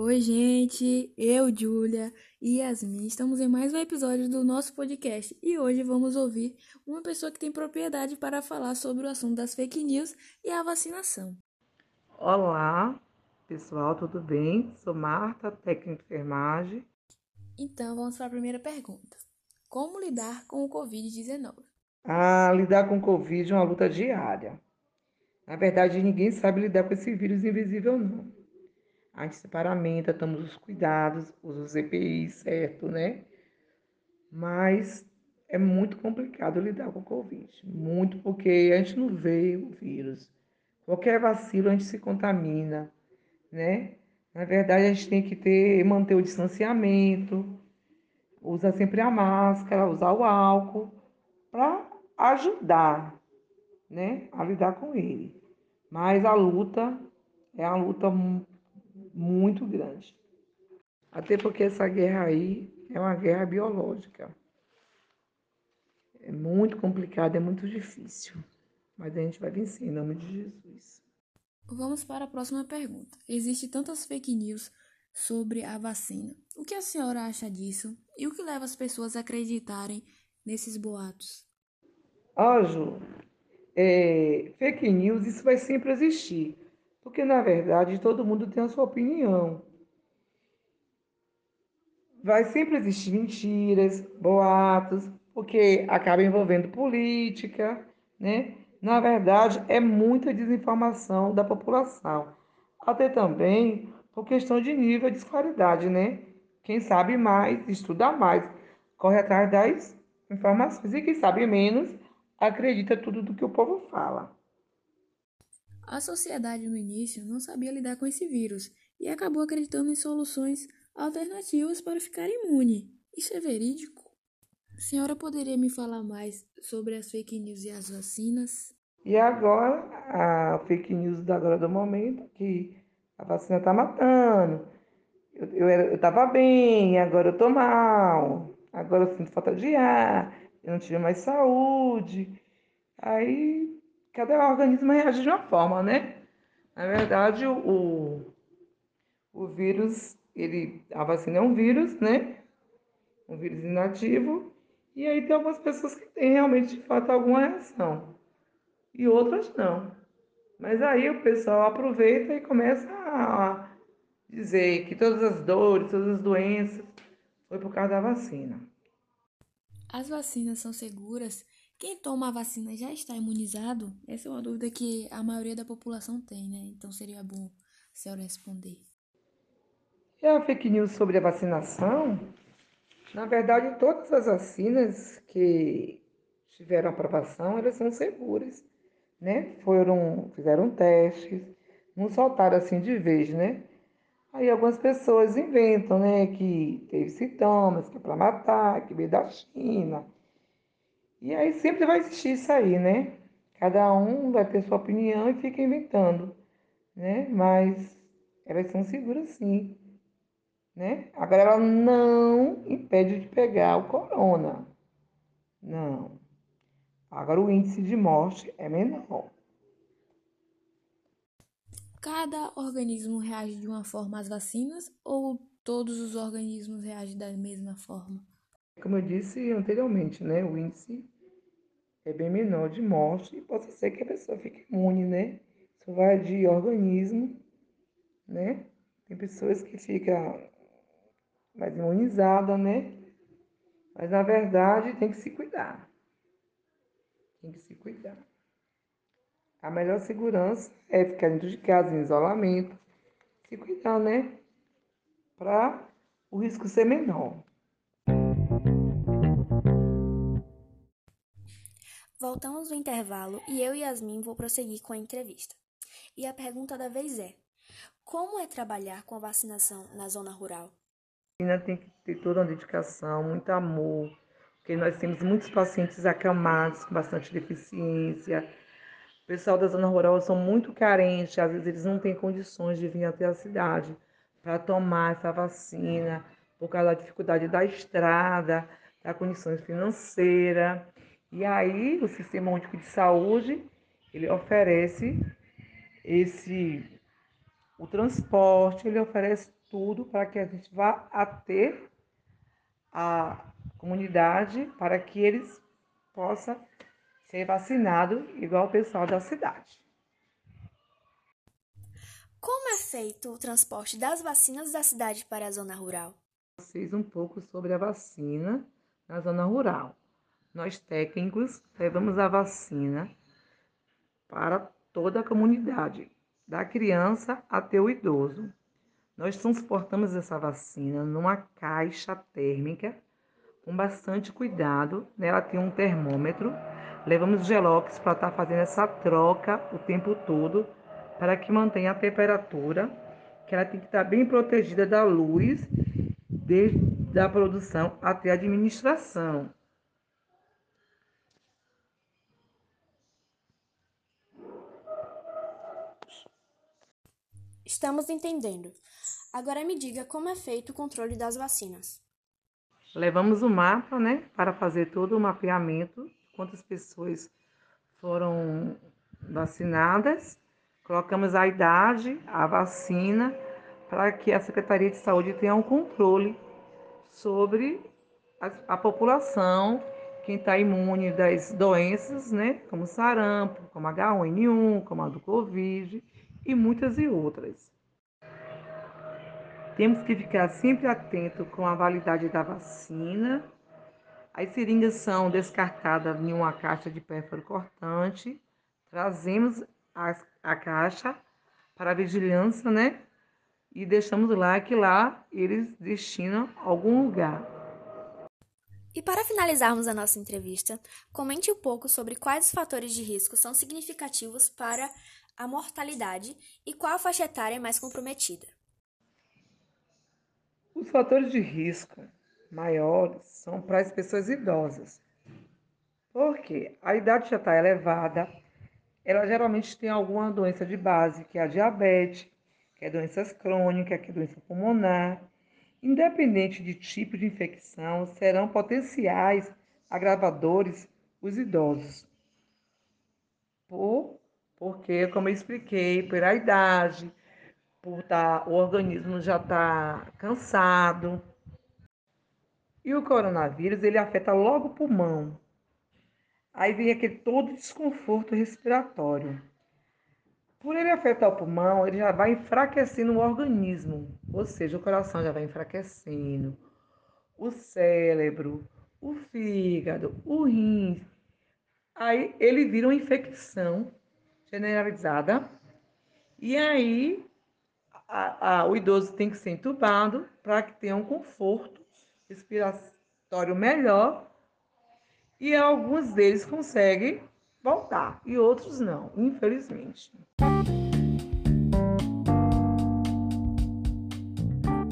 Oi, gente! Eu, Júlia e Yasmin estamos em mais um episódio do nosso podcast e hoje vamos ouvir uma pessoa que tem propriedade para falar sobre o assunto das fake news e a vacinação. Olá, pessoal, tudo bem? Sou Marta, técnica de enfermagem. Então, vamos para a primeira pergunta. Como lidar com o Covid-19? Ah, lidar com o Covid é uma luta diária. Na verdade, ninguém sabe lidar com esse vírus invisível, não. A gente se paramenta, tomamos os cuidados, usa os EPI, certo, né? Mas é muito complicado lidar com o Covid. Muito, porque a gente não vê o vírus. Qualquer vacilo a gente se contamina, né? Na verdade, a gente tem que ter, manter o distanciamento, usar sempre a máscara, usar o álcool, para ajudar, né, a lidar com ele. Mas a luta é uma luta muito grande. Até porque essa guerra aí é uma guerra biológica. É muito complicado, é muito difícil. Mas a gente vai vencer em nome de Jesus. Vamos para a próxima pergunta. Existem tantas fake news sobre a vacina. O que a senhora acha disso? E o que leva as pessoas a acreditarem nesses boatos? Ó, Ju, é, fake news, isso vai sempre existir. Porque, na verdade, todo mundo tem a sua opinião. Vai sempre existir mentiras, boatos, porque acaba envolvendo política, né? Na verdade, é muita desinformação da população. Até também por questão de nível de escolaridade, né? Quem sabe mais, estuda mais, corre atrás das informações. E quem sabe menos, acredita tudo do que o povo fala. A sociedade no início não sabia lidar com esse vírus e acabou acreditando em soluções alternativas para ficar imune. Isso é verídico? A senhora poderia me falar mais sobre as fake news e as vacinas? E agora, a fake news da agora do momento, que a vacina está matando. Eu, eu, eu tava bem, agora eu tô mal. Agora eu sinto falta de ar, eu não tive mais saúde. Aí cada organismo reage de uma forma, né? Na verdade, o, o vírus, ele, a vacina é um vírus, né? Um vírus inativo. E aí tem algumas pessoas que têm realmente, de fato, alguma reação. E outras não. Mas aí o pessoal aproveita e começa a dizer que todas as dores, todas as doenças foi por causa da vacina. As vacinas são seguras quem toma a vacina já está imunizado? Essa é uma dúvida que a maioria da população tem, né? Então seria bom a senhora responder. E a fake news sobre a vacinação? Na verdade, todas as vacinas que tiveram aprovação, elas são seguras, né? Foram, fizeram testes, não soltaram assim de vez, né? Aí algumas pessoas inventam, né, que teve sintomas, que é para matar, que veio da China, e aí sempre vai existir isso aí, né? Cada um vai ter sua opinião e fica inventando, né? Mas elas são seguras sim, né? Agora ela não impede de pegar o corona. Não. Agora o índice de morte é menor. Cada organismo reage de uma forma às vacinas ou todos os organismos reagem da mesma forma? Como eu disse anteriormente, né, o índice é bem menor de morte e pode ser que a pessoa fique imune, né? Isso vai de organismo, né? Tem pessoas que ficam mais imunizadas, né? Mas na verdade tem que se cuidar. Tem que se cuidar. A melhor segurança é ficar dentro de casa, em isolamento, se cuidar, né? Para o risco ser menor. Voltamos do intervalo e eu e Yasmin vou prosseguir com a entrevista. E a pergunta da vez é: como é trabalhar com a vacinação na zona rural? Ainda tem que ter toda uma dedicação, muito amor, porque nós temos muitos pacientes acamados com bastante deficiência. O pessoal da zona rural são muito carentes, às vezes eles não têm condições de vir até a cidade para tomar essa vacina, por causa da dificuldade da estrada, da condições financeiras. E aí o Sistema Único de Saúde, ele oferece esse o transporte, ele oferece tudo para que a gente vá até a comunidade para que eles possam ser vacinados igual o pessoal da cidade. Como é feito o transporte das vacinas da cidade para a zona rural? Vocês um pouco sobre a vacina na zona rural. Nós técnicos levamos a vacina para toda a comunidade, da criança até o idoso. Nós transportamos essa vacina numa caixa térmica com bastante cuidado. Nela tem um termômetro. Levamos gelox para estar tá fazendo essa troca o tempo todo para que mantenha a temperatura, que ela tem que estar tá bem protegida da luz, desde a produção até a administração. Estamos entendendo. Agora me diga como é feito o controle das vacinas. Levamos o mapa, né, para fazer todo o mapeamento, quantas pessoas foram vacinadas, colocamos a idade, a vacina, para que a Secretaria de Saúde tenha um controle sobre a, a população, quem está imune das doenças, né, como sarampo, como H1N1, como a do Covid e muitas e outras. Temos que ficar sempre atento com a validade da vacina. As seringas são descartadas em uma caixa de pérfuro cortante. Trazemos a, a caixa para a vigilância, né? E deixamos lá que lá eles destinam algum lugar. E para finalizarmos a nossa entrevista, comente um pouco sobre quais os fatores de risco são significativos para a mortalidade e qual faixa etária é mais comprometida. Os fatores de risco maiores são para as pessoas idosas, porque a idade já está elevada, ela geralmente tem alguma doença de base, que é a diabetes, que é doenças crônicas, que é doença pulmonar. Independente de tipo de infecção, serão potenciais agravadores os idosos. Por porque, como eu expliquei, pela idade, por tá, o organismo já está cansado. E o coronavírus, ele afeta logo o pulmão. Aí vem aquele todo desconforto respiratório. Por ele afetar o pulmão, ele já vai enfraquecendo o organismo, ou seja, o coração já vai enfraquecendo, o cérebro, o fígado, o rim. Aí ele vira uma infecção generalizada. E aí a, a, o idoso tem que ser entubado para que tenha um conforto respiratório melhor. E alguns deles conseguem voltar e outros não, infelizmente.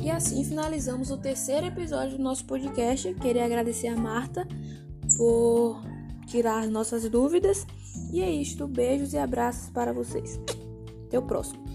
E assim finalizamos o terceiro episódio do nosso podcast. Queria agradecer a Marta por tirar nossas dúvidas. E é isto. Beijos e abraços para vocês. Até o próximo.